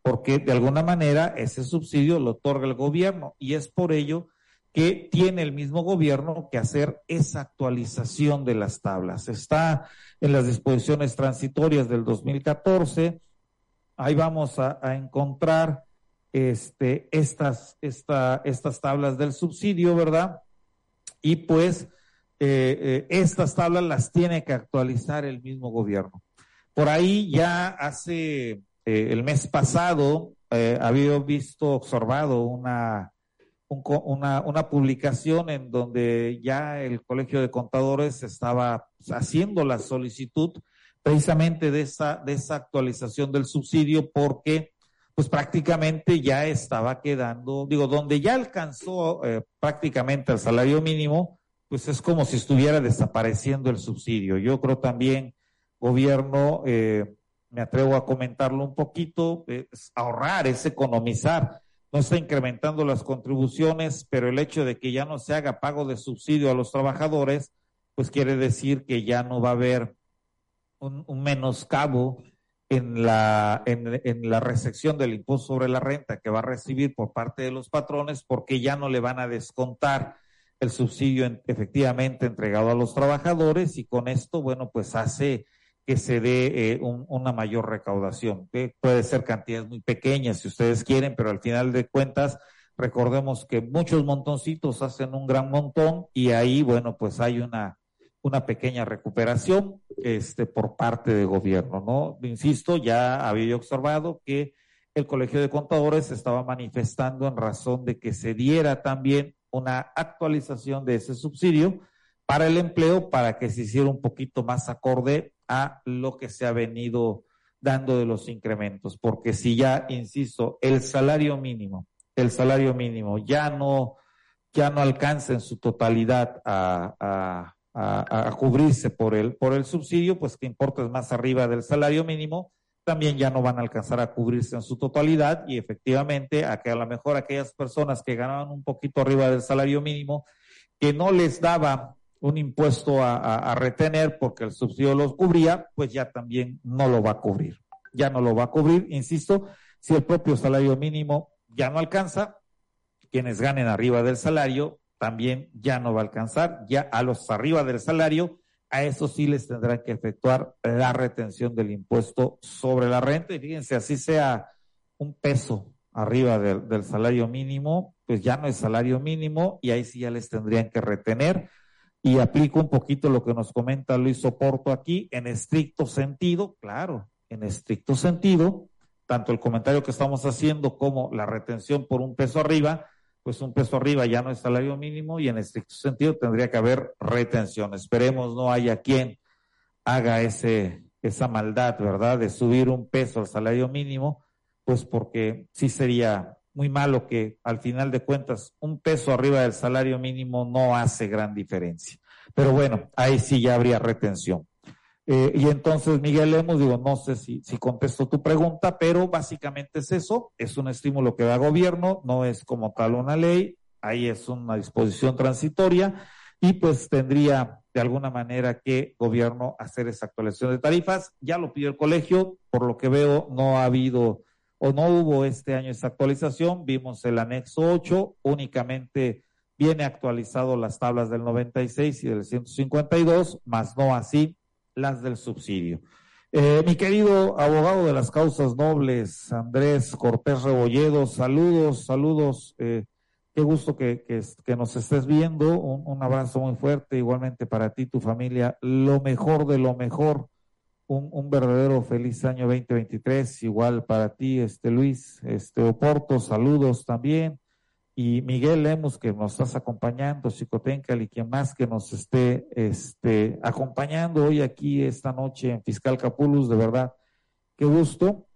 porque de alguna manera ese subsidio lo otorga el gobierno y es por ello que tiene el mismo gobierno que hacer esa actualización de las tablas. Está en las disposiciones transitorias del 2014, ahí vamos a, encontrar este, estas, esta, estas tablas del subsidio, ¿verdad? Y pues eh, eh, estas tablas las tiene que actualizar el mismo gobierno. Por ahí ya hace eh, el mes pasado había visto, observado una, una, una, publicación en donde ya el Colegio de Contadores estaba haciendo la solicitud precisamente de esa, de esa actualización del subsidio porque pues prácticamente ya estaba quedando, digo, donde ya alcanzó prácticamente el salario mínimo, pues es como si estuviera desapareciendo el subsidio. Yo creo también, gobierno, eh, me atrevo a comentarlo un poquito, es ahorrar, es economizar. No está incrementando las contribuciones, pero el hecho de que ya no se haga pago de subsidio a los trabajadores, pues quiere decir que ya no va a haber un, menoscabo en la, en, en la recepción del impuesto sobre la renta que va a recibir por parte de los patrones porque ya no le van a descontar el subsidio efectivamente entregado a los trabajadores y con esto, bueno, pues hace que se dé eh, una mayor recaudación. puede ser cantidades muy pequeñas si ustedes quieren, pero al final de cuentas, recordemos que muchos montoncitos hacen un gran montón y ahí, bueno, pues hay una, una pequeña recuperación este, por parte del gobierno, ¿no? Insisto, ya había observado que el Colegio de Contadores estaba manifestando en razón de que se diera también una actualización de ese subsidio para el empleo para que se hiciera un poquito más acorde a lo que se ha venido dando de los incrementos, porque si ya, insisto, el salario mínimo, el salario mínimo ya no ya no alcanza en su totalidad a, cubrirse por el, por el subsidio, pues que importes más arriba del salario mínimo, también ya no van a alcanzar a cubrirse en su totalidad y efectivamente a que a lo mejor aquellas personas que ganaban un poquito arriba del salario mínimo, que no les daba un impuesto a, retener porque el subsidio los cubría, pues ya también no lo va a cubrir. Ya no lo va a cubrir, insisto, si el propio salario mínimo ya no alcanza, quienes ganen arriba del salario también ya no va a alcanzar, ya a los arriba del salario, a eso sí les tendrán que efectuar la retención del impuesto sobre la renta. Y fíjense, así sea un peso arriba del, del salario mínimo, pues ya no es salario mínimo y ahí sí ya les tendrían que retener y aplico un poquito lo que nos comenta Luis Soporto aquí, en estricto sentido, claro, en estricto sentido, tanto el comentario que estamos haciendo como la retención por un peso arriba, pues un peso arriba ya no es salario mínimo y en estricto sentido tendría que haber retención. Esperemos no haya quien haga ese, esa maldad, ¿verdad? De subir un peso al salario mínimo, pues porque sí sería muy malo que al final de cuentas un peso arriba del salario mínimo no hace gran diferencia. Pero bueno, ahí sí ya habría retención. Eh, y entonces, Miguel Lemos, digo, no sé si, si contesto tu pregunta, pero básicamente es eso, es un estímulo que da gobierno, no es como tal una ley, ahí es una disposición transitoria. Y pues tendría de alguna manera que gobierno hacer esa actualización de tarifas. Ya lo pidió el colegio, por lo que veo no ha habido o no hubo este año esa actualización, vimos el anexo 8, únicamente viene actualizado las tablas del 96 y del 152, más no así las del subsidio. Eh, mi querido abogado de las causas nobles, Andrés Cortés Rebolledo, saludos, saludos. Eh, qué gusto que, que, nos estés viendo. Un, un, abrazo muy fuerte, igualmente para ti, tu familia. Lo mejor de lo mejor un, verdadero feliz año 2023, igual para ti, este Luis, este Oporto, saludos también, y Miguel Lemos, que nos estás acompañando, Chicotencal y quien más que nos esté este, acompañando hoy aquí esta noche en Fiscal Capulus, de verdad, qué gusto,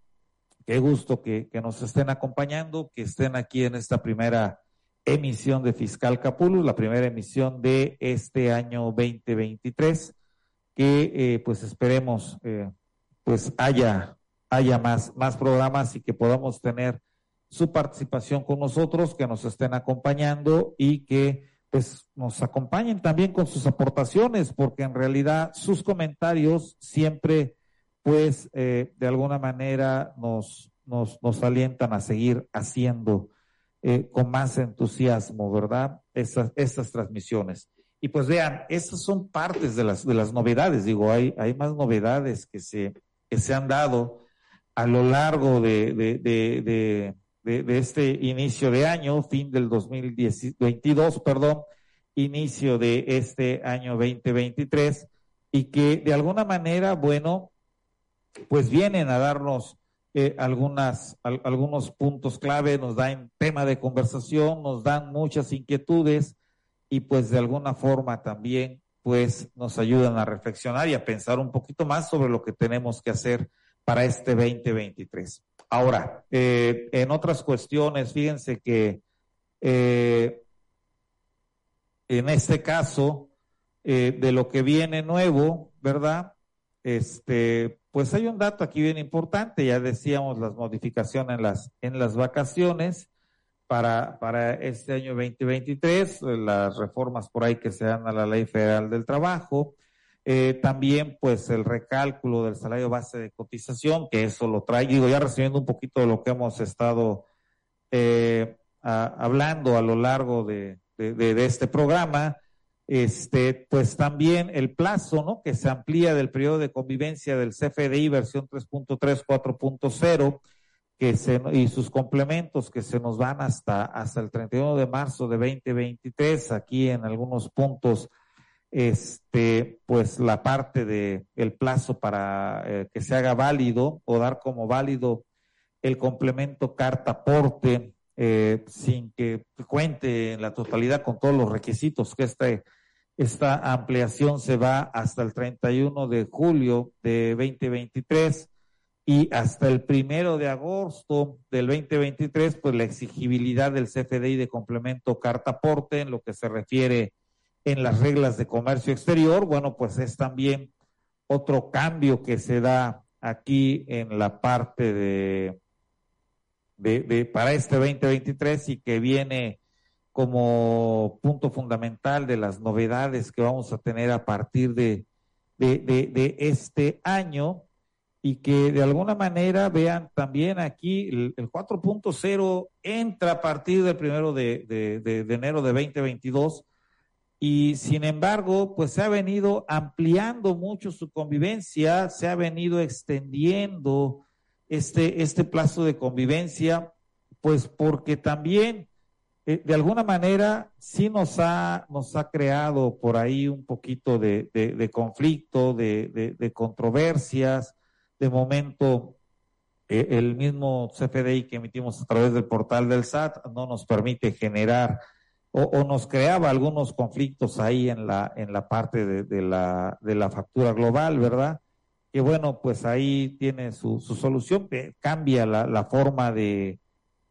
qué gusto que, que nos estén acompañando, que estén aquí en esta primera emisión de Fiscal Capulus, la primera emisión de este año 2023 que eh, pues esperemos eh, pues haya, haya más, más programas y que podamos tener su participación con nosotros, que nos estén acompañando y que pues nos acompañen también con sus aportaciones, porque en realidad sus comentarios siempre pues eh, de alguna manera nos, nos, nos alientan a seguir haciendo con más entusiasmo, ¿verdad? Estas, estas transmisiones. Y pues vean, esas son partes de las, de las novedades, digo, hay, hay más novedades que se, que se han dado a lo largo de, este inicio de año, fin del 2022, perdón, inicio de este año 2023, y que de alguna manera, bueno, pues vienen a darnos eh, algunas, algunos puntos clave, nos dan tema de conversación, nos dan muchas inquietudes, y pues de alguna forma también pues nos ayudan a reflexionar y a pensar un poquito más sobre lo que tenemos que hacer para este 2023. Ahora, eh, en otras cuestiones, fíjense que eh, en este caso, eh, de lo que viene nuevo, ¿verdad? Este, pues hay un dato aquí bien importante, ya decíamos las modificaciones en las, en las vacaciones, para, para este año 2023, las reformas por ahí que se dan a la Ley Federal del Trabajo, eh, también pues el recálculo del salario base de cotización, que eso lo trae, digo, ya recibiendo un poquito de lo que hemos estado eh, hablando a lo largo de, este programa, este, pues también el plazo, ¿no? Que se amplía del periodo de convivencia del CFDI versión 3.3, 4.0 que se, y sus complementos que se nos van hasta, hasta el 31 de marzo de 2023, aquí en algunos puntos, este, pues la parte de el plazo para eh, que se haga válido o dar como válido el complemento carta aporte eh, sin que cuente en la totalidad con todos los requisitos que este, esta ampliación se va hasta el 31 de julio de 2023 y hasta el primero de agosto del 2023, pues la exigibilidad del CFDI de complemento carta aporte en lo que se refiere en las reglas de comercio exterior, bueno, pues es también otro cambio que se da aquí en la parte de, de, para este 2023 y que viene como punto fundamental de las novedades que vamos a tener a partir de, de este año y que de alguna manera vean también aquí el, 4.0 entra a partir del primero de, de, enero de 2022 y sin embargo pues se ha venido ampliando mucho su convivencia, se ha venido extendiendo este, este plazo de convivencia pues porque también eh, de alguna manera sí nos ha, nos ha creado por ahí un poquito de, conflicto, de controversias, de momento eh, el mismo CFDI que emitimos a través del portal del SAT no nos permite generar o, nos creaba algunos conflictos ahí en la, en la parte de, la, de la factura global, ¿verdad? Que bueno, pues ahí tiene su, su solución, cambia la, la forma de,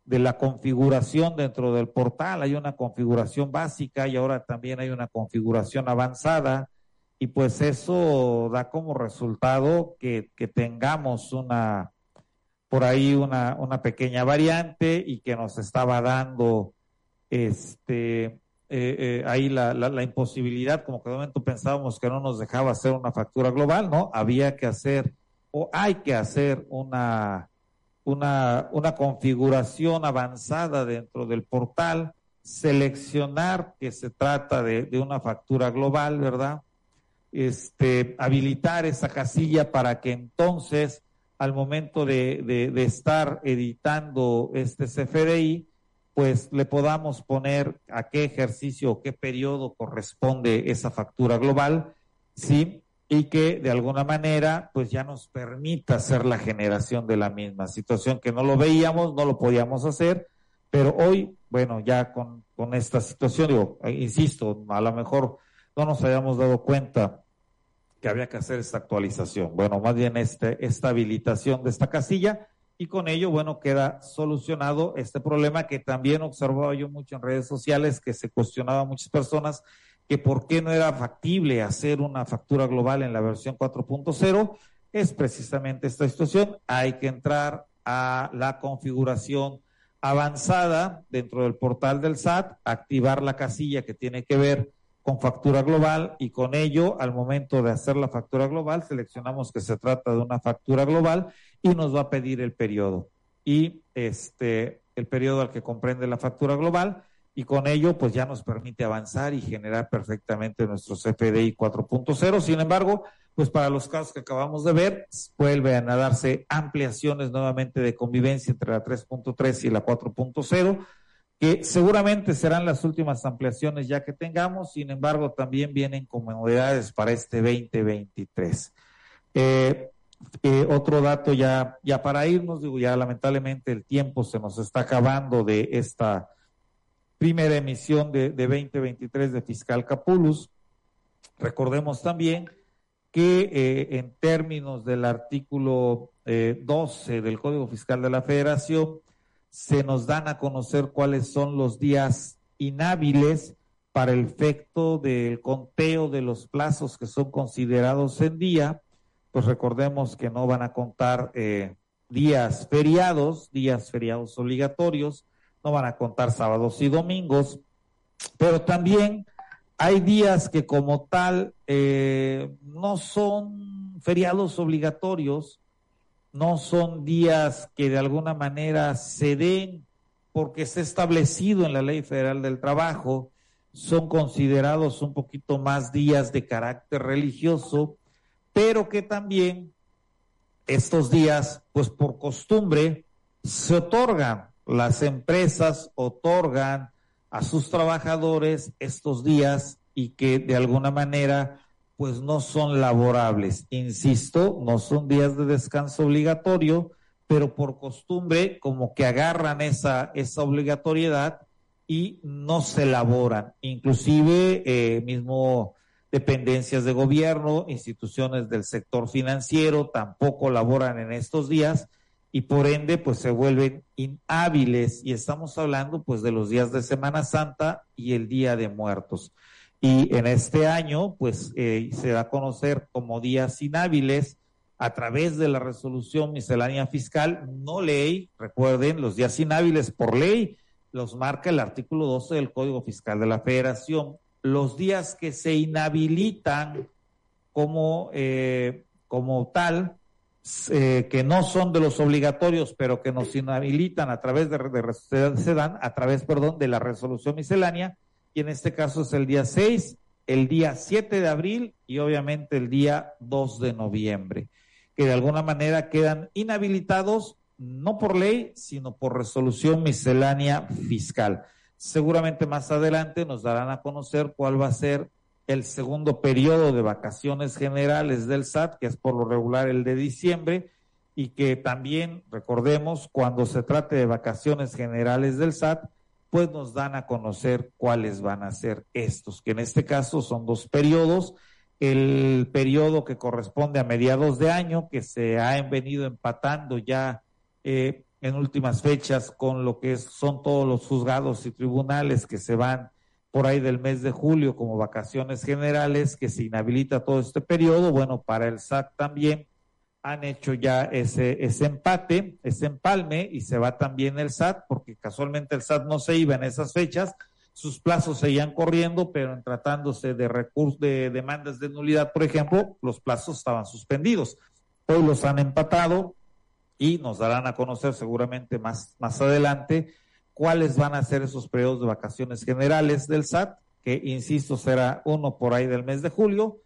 de la configuración dentro del portal. Hay una configuración básica y ahora también hay una configuración avanzada y pues eso da como resultado que, tengamos una, por ahí una, una, pequeña variante y que nos estaba dando este, eh, eh, ahí la, la, imposibilidad, como que de momento pensábamos que no nos dejaba hacer una factura global, ¿no? Había que hacer o hay que hacer una, una, una configuración avanzada dentro del portal, seleccionar que se trata de, de una factura global, ¿verdad? este, habilitar esa casilla para que entonces, al momento de, de, estar editando este CFDI, pues le podamos poner a qué ejercicio o qué periodo corresponde esa factura global, ¿sí? Y que de alguna manera, pues ya nos permita hacer la generación de la misma situación que no lo veíamos, no lo podíamos hacer, pero hoy, bueno, ya con, con esta situación, digo, insisto, a lo mejor no nos hayamos dado cuenta que había que hacer esta actualización. Bueno, más bien este, esta habilitación de esta casilla y con ello, bueno, queda solucionado este problema que también observaba yo mucho en redes sociales, que se cuestionaba muchas personas que por qué no era factible hacer una factura global en la versión 4.0. Es precisamente esta situación. Hay que entrar a la configuración avanzada dentro del portal del SAT, activar la casilla que tiene que ver con factura global y con ello, al momento de hacer la factura global, seleccionamos que se trata de una factura global y nos va a pedir el periodo. Y este, el periodo al que comprende la factura global y con ello pues ya nos permite avanzar y generar perfectamente nuestro CFDI 4.0. Sin embargo, pues para los casos que acabamos de ver, vuelven a darse ampliaciones nuevamente de convivencia entre la 3.3 y la 4.0 que seguramente serán las últimas ampliaciones ya que tengamos, sin embargo también vienen como novedades para este 2023. Eh, eh, otro dato ya, ya para irnos, digo, ya lamentablemente el tiempo se nos está acabando de esta primera emisión de, 2023 de Fiscal Capulus. Recordemos también que eh, en términos del artículo 12 del Código Fiscal de la Federación, se nos dan a conocer cuáles son los días inhábiles para el efecto del conteo de los plazos que son considerados en día, pues recordemos que no van a contar eh, días feriados, días feriados obligatorios, no van a contar sábados y domingos, pero también hay días que como tal eh, no son feriados obligatorios, no son días que de alguna manera se den porque se ha establecido en la Ley Federal del Trabajo, son considerados un poquito más días de carácter religioso, pero que también estos días, pues por costumbre, se otorgan, las empresas otorgan a sus trabajadores estos días y que de alguna manera pues no son laborables. Insisto, no son días de descanso obligatorio, pero por costumbre como que agarran esa, esa obligatoriedad y no se laboran. Inclusive, eh, mismo dependencias de gobierno, instituciones del sector financiero tampoco laboran en estos días y por ende pues se vuelven inhábiles y estamos hablando pues de los días de Semana Santa y el Día de Muertos. Y en este año pues eh, se da a conocer como días inhábiles a través de la resolución miscelánea fiscal, no ley, recuerden, los días inhábiles por ley los marca el artículo 12 del Código Fiscal de la Federación. Los días que se inhabilitan como, eh, como tal, eh, que no son de los obligatorios, pero que nos inhabilitan a través de, de, se dan a través, perdón, de la resolución miscelánea, y en este caso es el día 6, el día 7 de abril y obviamente el día 2 de noviembre, que de alguna manera quedan inhabilitados no por ley, sino por resolución miscelánea fiscal. Seguramente más adelante nos darán a conocer cuál va a ser el segundo periodo de vacaciones generales del SAT, que es por lo regular el de diciembre, y que también, recordemos, cuando se trate de vacaciones generales del SAT, pues nos dan a conocer cuáles van a ser estos, que en este caso son dos periodos. El periodo que corresponde a mediados de año, que se ha venido empatando ya eh, en últimas fechas con lo que son todos los juzgados y tribunales que se van por ahí del mes de julio como vacaciones generales, que se inhabilita todo este periodo. Bueno, para el SAT también han hecho ya ese, ese empate, ese empalme, y se va también el SAT, porque casualmente el SAT no se iba en esas fechas, sus plazos seguían corriendo, pero en tratándose de recursos, de demandas de nulidad, por ejemplo, los plazos estaban suspendidos. Hoy los han empatado, y nos darán a conocer seguramente más, más adelante cuáles van a ser esos periodos de vacaciones generales del SAT, que insisto será uno por ahí del mes de julio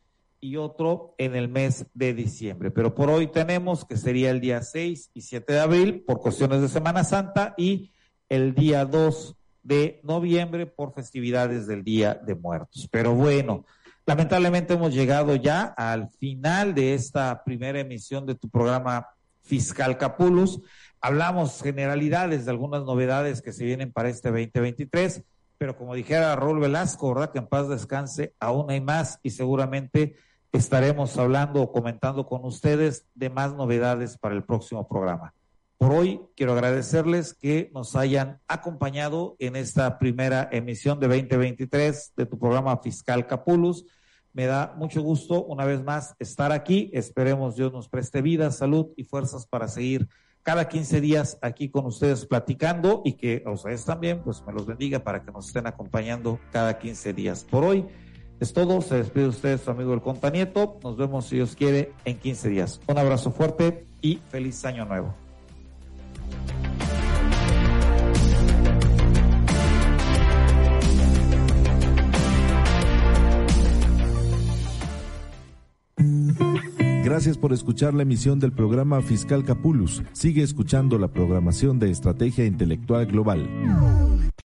y otro en el mes de diciembre. Pero por hoy tenemos que sería el día 6 y 7 de abril por cuestiones de Semana Santa y el día 2 de noviembre por festividades del Día de Muertos. Pero bueno, lamentablemente hemos llegado ya al final de esta primera emisión de tu programa fiscal Capulus. Hablamos generalidades de algunas novedades que se vienen para este 2023, pero como dijera Raúl Velasco, ¿verdad? Que en paz descanse, aún hay más y seguramente estaremos hablando o comentando con ustedes de más novedades para el próximo programa. Por hoy quiero agradecerles que nos hayan acompañado en esta primera emisión de 2023 de tu programa Fiscal Capulus. Me da mucho gusto una vez más estar aquí. Esperemos Dios nos preste vida, salud y fuerzas para seguir cada 15 días aquí con ustedes platicando y que a ustedes también pues me los bendiga para que nos estén acompañando cada 15 días. Por hoy es todo. Se despide usted su amigo el Contanieto. Nos vemos si Dios quiere en 15 días. Un abrazo fuerte y feliz año nuevo. Gracias por escuchar la emisión del programa Fiscal Capulus. Sigue escuchando la programación de Estrategia Intelectual Global.